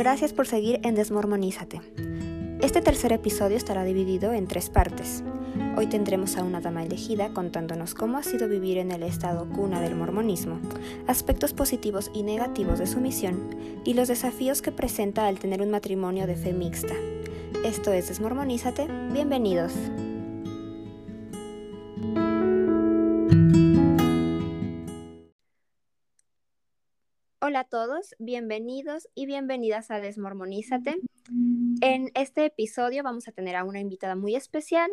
Gracias por seguir en Desmormonízate. Este tercer episodio estará dividido en tres partes. Hoy tendremos a una dama elegida contándonos cómo ha sido vivir en el estado cuna del mormonismo, aspectos positivos y negativos de su misión y los desafíos que presenta al tener un matrimonio de fe mixta. Esto es Desmormonízate, bienvenidos. Hola a todos, bienvenidos y bienvenidas a Desmormonízate. En este episodio vamos a tener a una invitada muy especial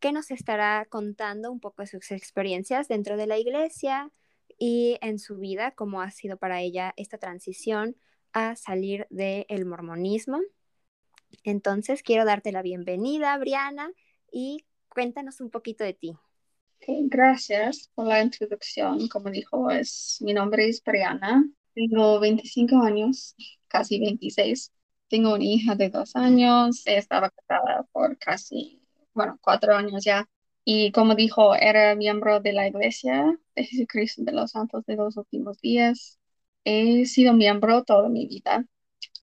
que nos estará contando un poco de sus experiencias dentro de la iglesia y en su vida, cómo ha sido para ella esta transición a salir del mormonismo. Entonces, quiero darte la bienvenida, Briana, y cuéntanos un poquito de ti. gracias por la introducción. Como dijo, es, mi nombre es Briana. Tengo 25 años, casi 26. Tengo una hija de dos años. Estaba casada por casi, bueno, cuatro años ya. Y como dijo, era miembro de la Iglesia de Jesucristo de los Santos de los Últimos Días. He sido miembro toda mi vida.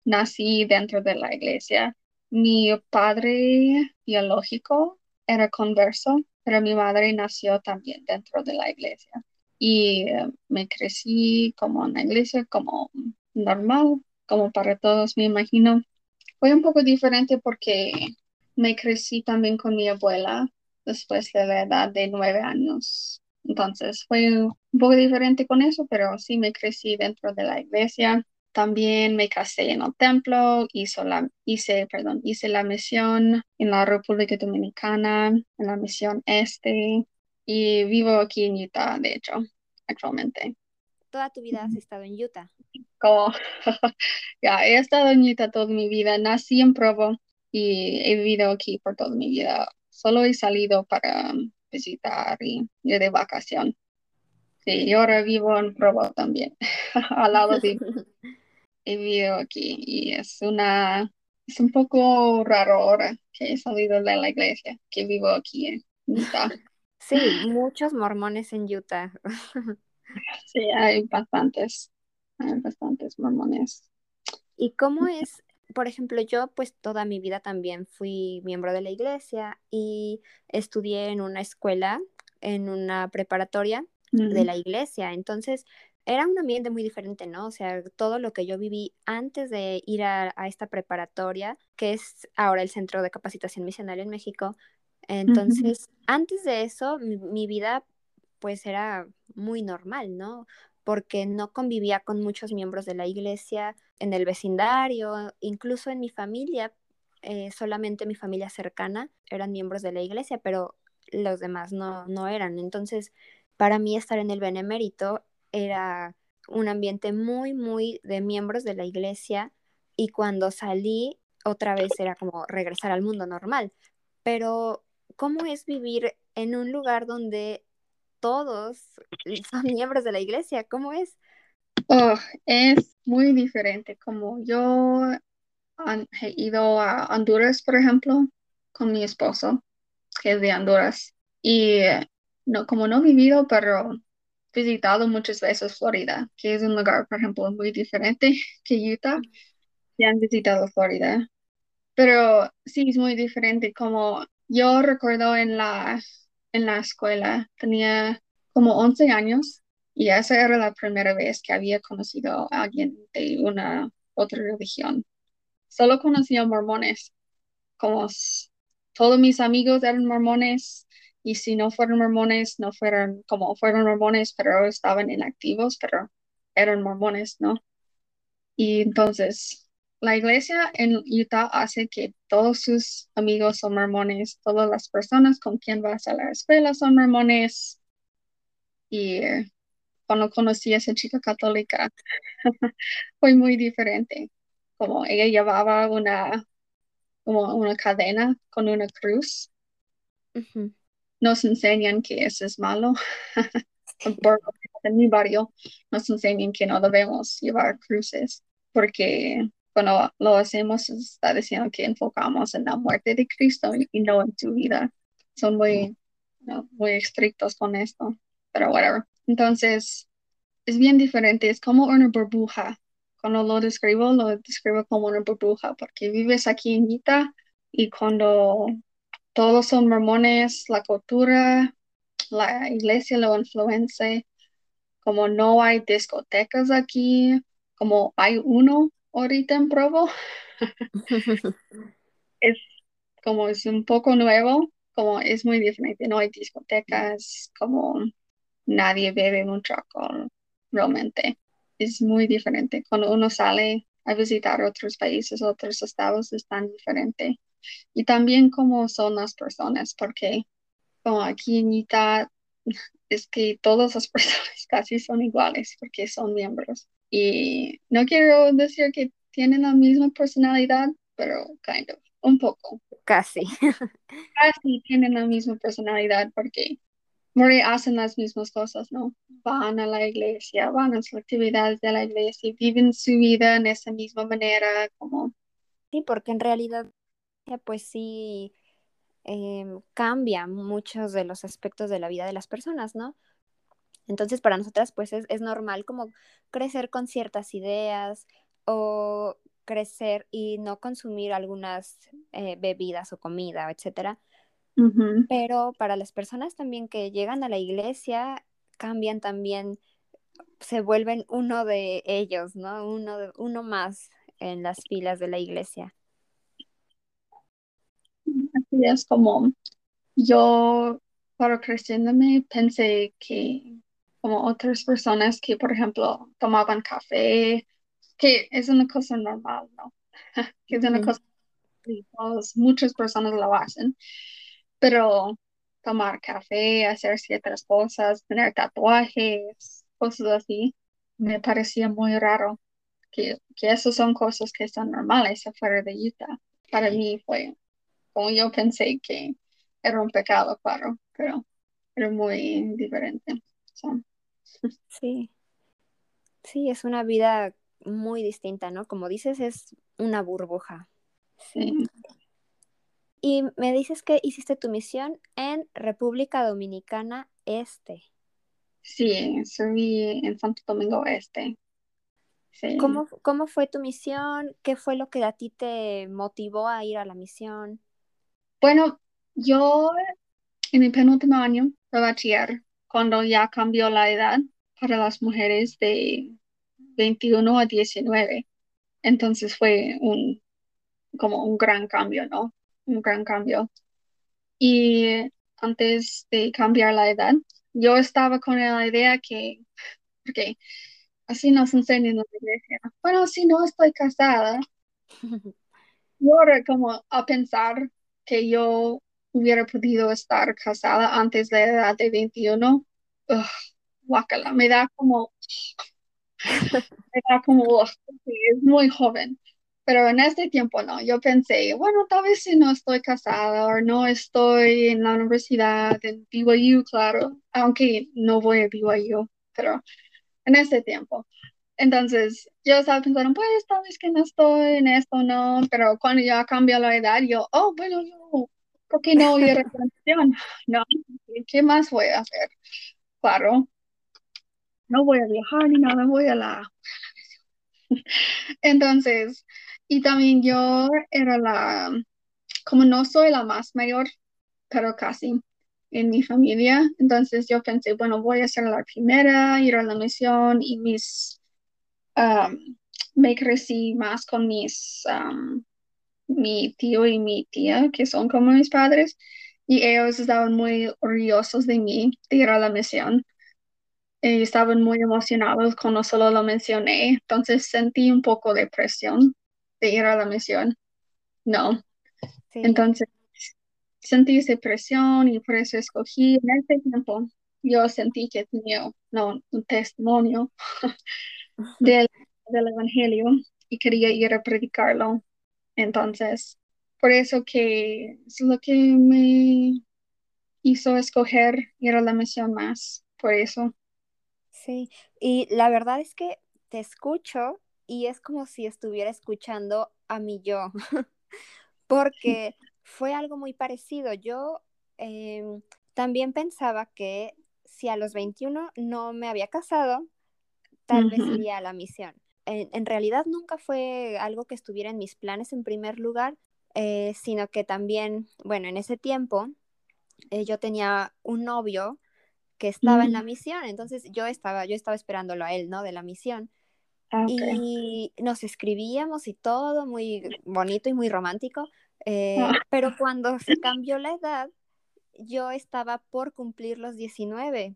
Nací dentro de la iglesia. Mi padre biológico era converso, pero mi madre nació también dentro de la iglesia y eh, me crecí como en la iglesia, como normal, como para todos, me imagino. Fue un poco diferente porque me crecí también con mi abuela después de la edad de nueve años. Entonces fue un poco diferente con eso, pero sí me crecí dentro de la iglesia. También me casé en el templo, hice la, hice, perdón, hice la misión en la República Dominicana, en la misión este, y vivo aquí en Utah, de hecho, actualmente. ¿Toda tu vida has estado en Utah? Como, ya, he estado en Utah toda mi vida. Nací en Provo y he vivido aquí por toda mi vida. Solo he salido para visitar y ir de vacación. Sí, y ahora vivo en Provo también, al lado de... he vivido aquí y es una... Es un poco raro ahora que he salido de la iglesia, que vivo aquí en Utah. Sí, muchos mormones en Utah. Sí, hay bastantes, hay bastantes mormones. ¿Y cómo es? Por ejemplo, yo pues toda mi vida también fui miembro de la iglesia y estudié en una escuela, en una preparatoria de la iglesia. Entonces, era un ambiente muy diferente, ¿no? O sea, todo lo que yo viví antes de ir a, a esta preparatoria, que es ahora el Centro de Capacitación Misional en México, entonces, antes de eso, mi, vida pues era muy normal, ¿no? Porque no convivía con muchos miembros de la iglesia en el vecindario, incluso en mi familia, eh, solamente mi familia cercana eran miembros de la iglesia, pero los demás no, no eran. Entonces, para mí estar en el Benemérito era un ambiente muy, muy de miembros de la iglesia y cuando salí otra vez era como regresar al mundo normal. Pero ¿cómo es vivir en un lugar donde todos son miembros de la iglesia? ¿Cómo es? Oh, es muy diferente. Como yo he ido a Honduras, por ejemplo, con mi esposo, que es de Honduras, y no, como no he vivido, pero he visitado muchas veces Florida, que es un lugar, por ejemplo, muy diferente que Utah. Y han visitado Florida. Pero sí es muy diferente como yo recuerdo en la, en la escuela, tenía como 11 años y esa era la primera vez que había conocido a alguien de una otra religión. Solo conocía mormones, como todos mis amigos eran mormones y si no fueron mormones, no fueron como fueron mormones, pero estaban inactivos, pero eran mormones, ¿no? Y entonces la iglesia en Utah hace que todos sus amigos son mormones, todas las personas con quien vas a la escuela son mormones. Y eh, cuando conocí a esa chica católica, fue muy diferente. Como ella llevaba una, como una cadena con una cruz. Nos enseñan que eso es malo. en mi barrio nos enseñan que no debemos llevar cruces porque cuando lo hacemos está diciendo que enfocamos en la muerte de Cristo y no en su vida. Son muy, muy estrictos con esto, pero whatever. Entonces, es bien diferente, es como una burbuja, cuando lo describo, lo describo como una burbuja, porque vives aquí en Utah y cuando todos son mormones, la cultura, la iglesia lo influencia, como no hay discotecas aquí, como hay uno ahorita en Provo, es como es un poco nuevo, como es muy diferente, no hay discotecas, como nadie bebe mucho alcohol, realmente. Es muy diferente. Cuando uno sale a visitar otros países, otros estados, es tan diferente. Y también cómo son las personas, porque como aquí en Utah es que todas las personas casi son iguales porque son miembros. Y no quiero decir que tienen la misma personalidad, pero kind of, un poco. Casi. Casi tienen la misma personalidad porque hacen las mismas cosas, ¿no? Van a la iglesia, van a las actividades de la iglesia, viven su vida en esa misma manera, como... Sí, porque en realidad, pues sí, eh, cambia muchos de los aspectos de la vida de las personas, ¿no? Entonces, para nosotras, pues es, es normal como crecer con ciertas ideas o crecer y no consumir algunas eh, bebidas o comida, etcétera. Pero para las personas también que llegan a la iglesia, cambian también, se vuelven uno de ellos, ¿no? Uno, de, uno más en las filas de la iglesia. Así es como yo, para creciéndome, pensé que como otras personas que, por ejemplo, tomaban café, que es una cosa normal, ¿no? que es una cosa que muchas personas lo hacen, pero tomar café, hacer ciertas cosas, tener tatuajes, cosas así, me parecía muy raro. Que, que esas son cosas que son normales afuera de Utah. Para mí fue como yo pensé que era un pecado, claro, pero era muy diferente. Sí, sí, es una vida muy distinta, ¿no? Como dices, es una burbuja. Sí. Y me dices que hiciste tu misión en República Dominicana Este. Sí, serví en Santo Domingo Este. Sí. ¿Cómo, ¿Cómo fue tu misión? ¿Qué fue lo que a ti te motivó a ir a la misión? Bueno, yo en mi penúltimo año de bachiller, cuando ya cambió la edad para las mujeres de 21 a 19, entonces fue un como un gran cambio, ¿no? Un gran cambio. Y antes de cambiar la edad, yo estaba con la idea que, porque así nos enseñan en la iglesia, bueno, si no estoy casada, y ahora como a pensar que yo hubiera podido estar casada antes de la edad de 21, guácala, me da como, me da como, es muy joven. Pero en este tiempo no, yo pensé, bueno, tal vez si no estoy casada o no estoy en la universidad, en BYU, claro, aunque no voy a BYU, pero en este tiempo. Entonces, yo estaba pensando, pues tal vez que no estoy en esto, no, pero cuando ya cambia la edad, yo, oh, bueno, yo, ¿por qué no ir a la No, ¿qué más voy a hacer? Claro, no voy a viajar ni nada, voy a la... Entonces, y también yo era la, como no soy la más mayor, pero casi en mi familia, entonces yo pensé, bueno, voy a ser la primera, ir a la misión y mis me crecí más con mis, mi tío y mi tía, que son como mis padres, y ellos estaban muy orgullosos de mí, de ir a la misión. Y estaban muy emocionados cuando solo lo mencioné, entonces sentí un poco de presión de ir a la misión. No. Entonces sentí esa presión y por eso escogí en ese tiempo. Yo sentí que tenía no, un testimonio del, del Evangelio y quería ir a predicarlo. Entonces, por eso que es lo que me hizo escoger ir a la misión más, por eso. Sí, y la verdad es que te escucho y es como si estuviera escuchando a mí yo, porque fue algo muy parecido. Yo em, también pensaba que si a los 21 no me había casado, tal vez iría a la misión. En, realidad nunca fue algo que estuviera en mis planes en primer lugar, eh, sino que también, bueno, en ese tiempo eh, yo tenía un novio que estaba en la mm. misión, entonces yo estaba, yo estaba esperándolo a él, ¿no? De la misión. Ah, y nos escribíamos y todo muy bonito y muy romántico, eh, ah. pero cuando se cambió la edad, yo estaba por cumplir los 19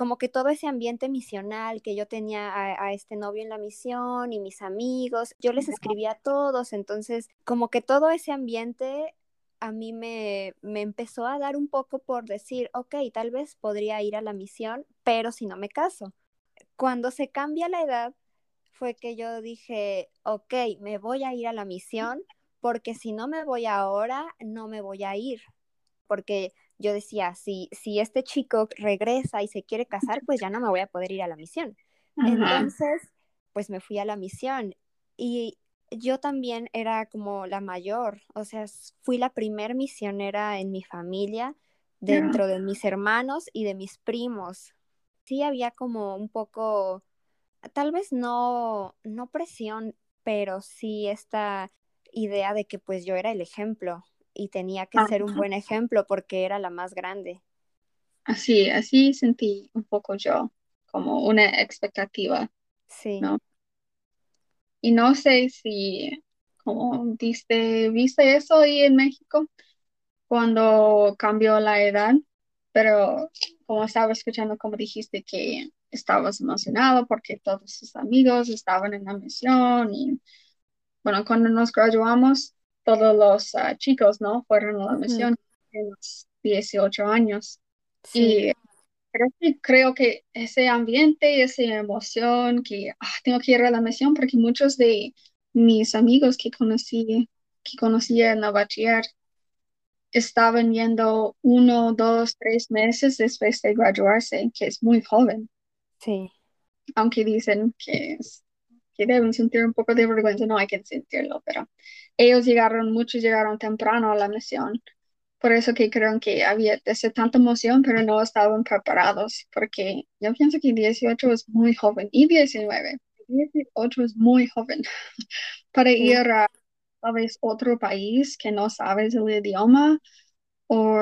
como que todo ese ambiente misional que yo tenía a, este novio en la misión y mis amigos, yo les escribía a todos, entonces como que todo ese ambiente a mí me, me empezó a dar un poco por decir, ok, tal vez podría ir a la misión, pero si no me caso. Cuando se cambia la edad, fue que yo dije, ok, me voy a ir a la misión, porque si no me voy ahora, no me voy a ir, porque yo decía, si, si este chico regresa y se quiere casar, pues ya no me voy a poder ir a la misión. Entonces, pues me fui a la misión y yo también era como la mayor, o sea, fui la primer misionera en mi familia, dentro de mis hermanos y de mis primos. Sí había como un poco, tal vez no, no presión, pero sí esta idea de que pues yo era el ejemplo, y tenía que ser un buen ejemplo porque era la más grande. Así, así sentí un poco yo, como una expectativa. Sí. ¿no? Y no sé si, como diste, viste eso ahí en México cuando cambió la edad, pero como estaba escuchando, como dijiste que estabas emocionado porque todos sus amigos estaban en la misión y bueno, cuando nos graduamos, todos los ah, chicos, ¿no? Fueron a la misión en los 18 años. Y creo que, ese ambiente, esa emoción, que ah, tengo que ir a la misión, porque muchos de mis amigos que conocí, que conocí en la bachiller, estaban yendo uno, dos, tres meses después de graduarse, que es muy joven. Sí. Aunque dicen que es que deben sentir un poco de vergüenza, no hay que sentirlo, pero ellos llegaron, muchos llegaron temprano a la misión. Por eso que creo que había esa tanta emoción, pero no estaban preparados, porque yo pienso que 18 es muy joven y 19. 18 es muy joven para ir a, a otro país que no sabes el idioma o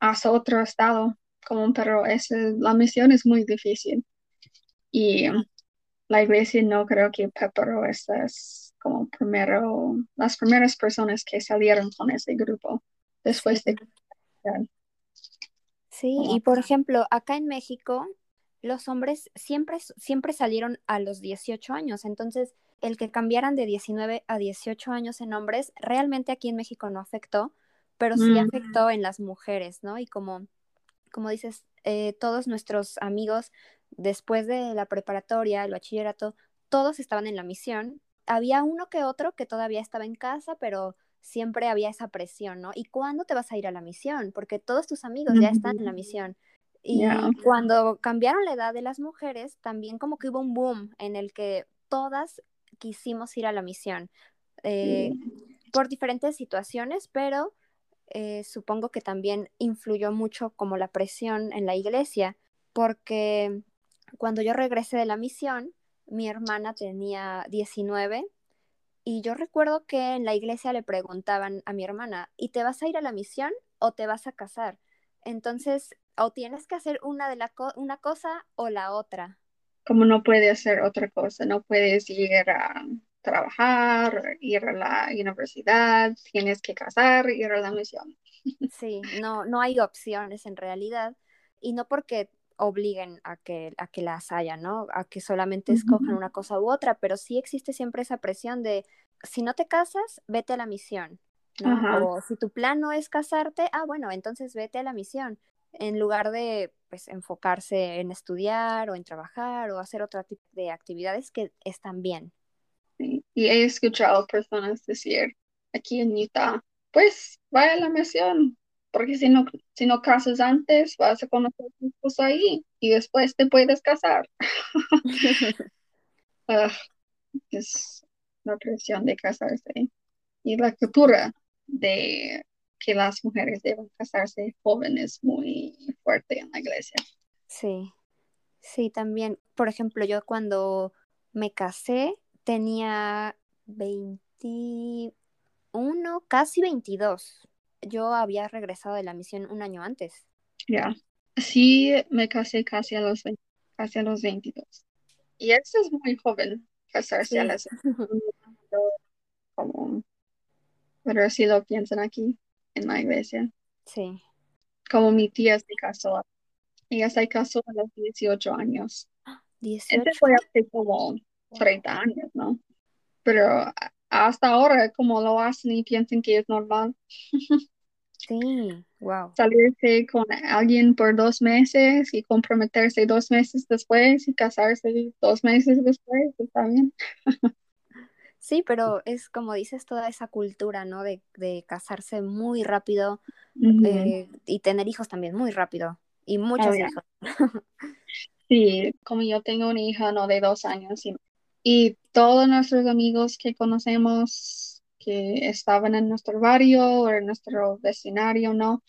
a otro estado, como, pero esa, la misión es muy difícil. Y la iglesia no creo que preparó estas como primero, las primeras personas que salieron con ese grupo después de... Sí, y por ejemplo, acá en México, los hombres siempre, siempre salieron a los 18 años, entonces el que cambiaran de 19 a 18 años en hombres, realmente aquí en México no afectó, pero sí mm. afectó en las mujeres, ¿no? Y como, como dices, eh, todos nuestros amigos después de la preparatoria, el bachillerato, todos estaban en la misión. Había uno que otro que todavía estaba en casa, pero siempre había esa presión, ¿no? ¿Y cuándo te vas a ir a la misión? Porque todos tus amigos ya están en la misión. Y cuando cambiaron la edad de las mujeres, también como que hubo un boom en el que todas quisimos ir a la misión eh, por diferentes situaciones, pero eh, supongo que también influyó mucho como la presión en la iglesia, porque cuando yo regresé de la misión, mi hermana tenía 19 y yo recuerdo que en la iglesia le preguntaban a mi hermana, ¿y te vas a ir a la misión o te vas a casar? Entonces, o tienes que hacer una de la una cosa o la otra. Como no puedes hacer otra cosa, no puedes ir a trabajar, ir a la universidad, tienes que casar, ir a la misión. Sí, no, no hay opciones en realidad. Y no porque obliguen a que, a que las haya, ¿no? A que solamente escojan una cosa u otra, pero sí existe siempre esa presión de, si no te casas, vete a la misión, ¿no? O si tu plan no es casarte, ah, bueno, entonces vete a la misión, en lugar de, pues, enfocarse en estudiar o en trabajar o hacer otro tipo de actividades que están bien. Y he escuchado personas decir, aquí en Utah, pues, vaya a la misión, porque si no, si no casas antes, vas a conocer a tu esposo ahí y después te puedes casar. Ah, es la presión de casarse y la cultura de que las mujeres deben casarse jóvenes muy fuerte en la iglesia. Sí, sí, también, por ejemplo, yo cuando me casé tenía 21, casi 22. Yo había regresado de la misión un año antes. Ya. Sí, me casé casi a los, casi a los 22. Y eso es muy joven, casarse a las como, pero si lo piensan aquí en la iglesia. Sí. Como mi tía se casó. Ella se casó a los 18 años. 18. Este fue hace como 30 años, ¿no? Pero hasta ahora como lo hacen y piensan que es normal. Sí, wow. Salirse con alguien por dos meses y comprometerse dos meses después y casarse dos meses después, está bien. Sí, pero es como dices, toda esa cultura, ¿no? De, de casarse muy rápido eh, y tener hijos también muy rápido y muchos hijos. sí, como yo tengo una hija, no de dos años y, y todos nuestros amigos que conocemos que estaban en nuestro barrio o en nuestro vecindario, ¿no?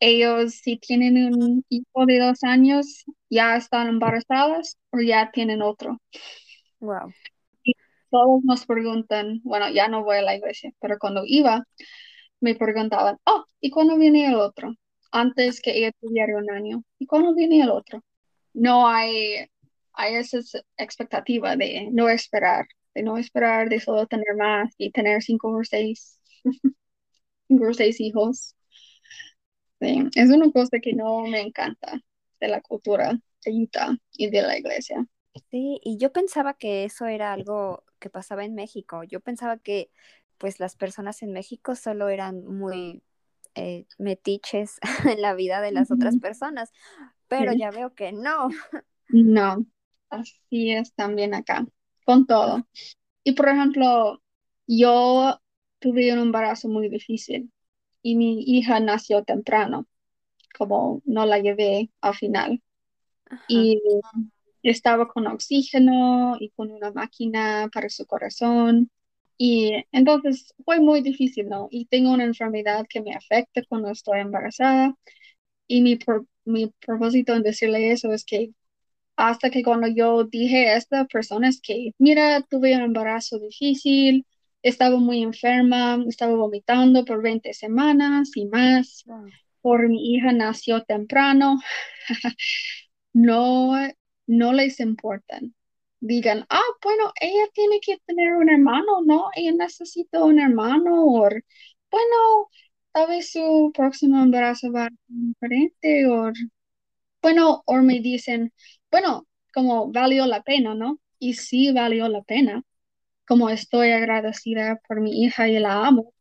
Ellos si tienen un hijo de dos años, ya están embarazadas o ya tienen otro. Wow. Y todos nos preguntan, bueno, ya no voy a la iglesia, pero cuando iba, me preguntaban, oh, ¿y cuándo viene el otro? Antes que ella tuviera un año. ¿Y cuándo viene el otro? No hay, hay esa expectativa de no esperar de no esperar, de solo tener más y tener cinco o seis, cinco o seis hijos. es una cosa que no me encanta de la cultura de Utah y de la iglesia. Sí, y yo pensaba que eso era algo que pasaba en México. Yo pensaba que pues las personas en México solo eran muy eh, metiches en la vida de las otras personas, pero ya veo que no. No, así es también acá con todo. Y por ejemplo, yo tuve un embarazo muy difícil y mi hija nació temprano, como no la llevé al final. Y estaba con oxígeno y con una máquina para su corazón. Y entonces fue muy difícil, ¿no? Y tengo una enfermedad que me afecta cuando estoy embarazada. Y mi, mi propósito en decirle eso es que hasta que cuando yo dije a esta persona es que, mira, tuve un embarazo difícil, estaba muy enferma, estaba vomitando por 20 semanas y más, por mi hija nació temprano, no, no les importan. Digan, ah, bueno, ella tiene que tener un hermano, ¿no? Ella necesita un hermano, o bueno, tal vez su próximo embarazo va a ser diferente, o bueno, o me dicen, bueno, como valió la pena, ¿no? Y sí valió la pena, como estoy agradecida por mi hija y la amo,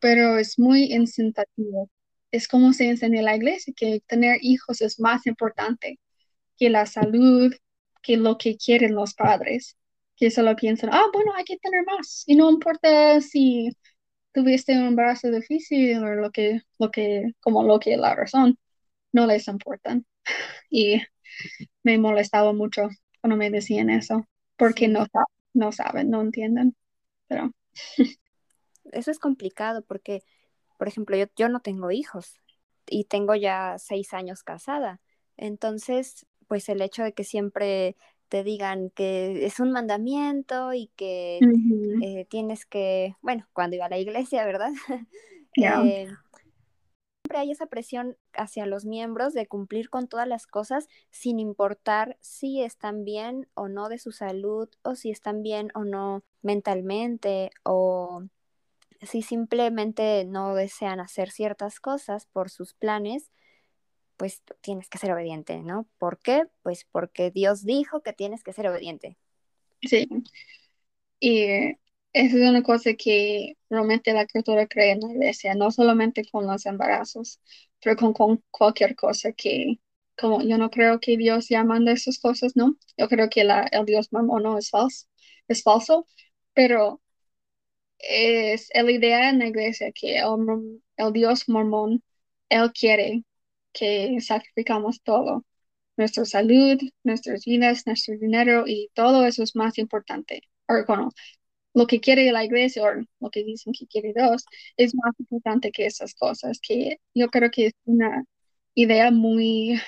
pero es muy incitativo. Es como se enseña en la iglesia, que tener hijos es más importante que la salud, que lo que quieren los padres, que solo piensan, ah, bueno, hay que tener más, y no importa si tuviste un embarazo difícil o lo que, lo que, como lo que la razón, no les importan. Y me molestaba mucho cuando me decían eso, porque no, no saben, no entienden. Pero eso es complicado porque, por ejemplo, yo, yo no tengo hijos y tengo ya seis años casada. Entonces, pues el hecho de que siempre te digan que es un mandamiento y que eh, tienes que, bueno, cuando iba a la iglesia, ¿verdad? eh, hay esa presión hacia los miembros de cumplir con todas las cosas sin importar si están bien o no de su salud o si están bien o no mentalmente o si simplemente no desean hacer ciertas cosas por sus planes, pues tienes que ser obediente, ¿no? ¿Por qué? Pues porque Dios dijo que tienes que ser obediente. Sí. Y esa es una cosa que realmente la cultura cree en la iglesia, no solamente con los embarazos, pero con, cualquier cosa que, como yo no creo que Dios ya manda esas cosas, ¿no? Yo creo que la, el Dios mormón no es falso, es falso, pero es la idea en la iglesia que el, el Dios mormón, Él quiere que sacrificamos todo, nuestra salud, nuestras vidas, nuestro dinero y todo eso es más importante. O, bueno, lo que quiere la iglesia o lo que dicen que quiere Dios es más importante que esas cosas, que yo creo que es una idea muy,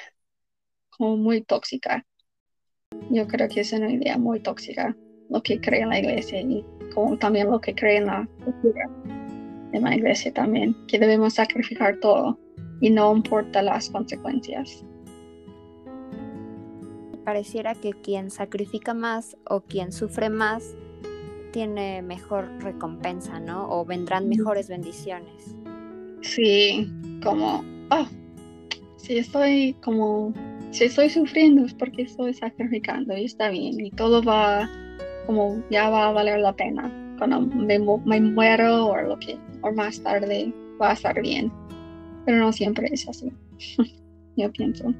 como muy tóxica. Yo creo que es una idea muy tóxica. lo que cree la iglesia y como también lo que cree en la cultura de la iglesia también, que debemos sacrificar todo y no importa las consecuencias. Pareciera que quien sacrifica más o quien sufre más tiene mejor recompensa, ¿no? O vendrán mejores bendiciones. Sí, como, oh, si estoy como, si estoy sufriendo es porque estoy sacrificando y está bien y todo va, como ya va a valer la pena. Cuando me, muero o lo que, o más tarde va a estar bien. Pero no siempre es así. Yo pienso.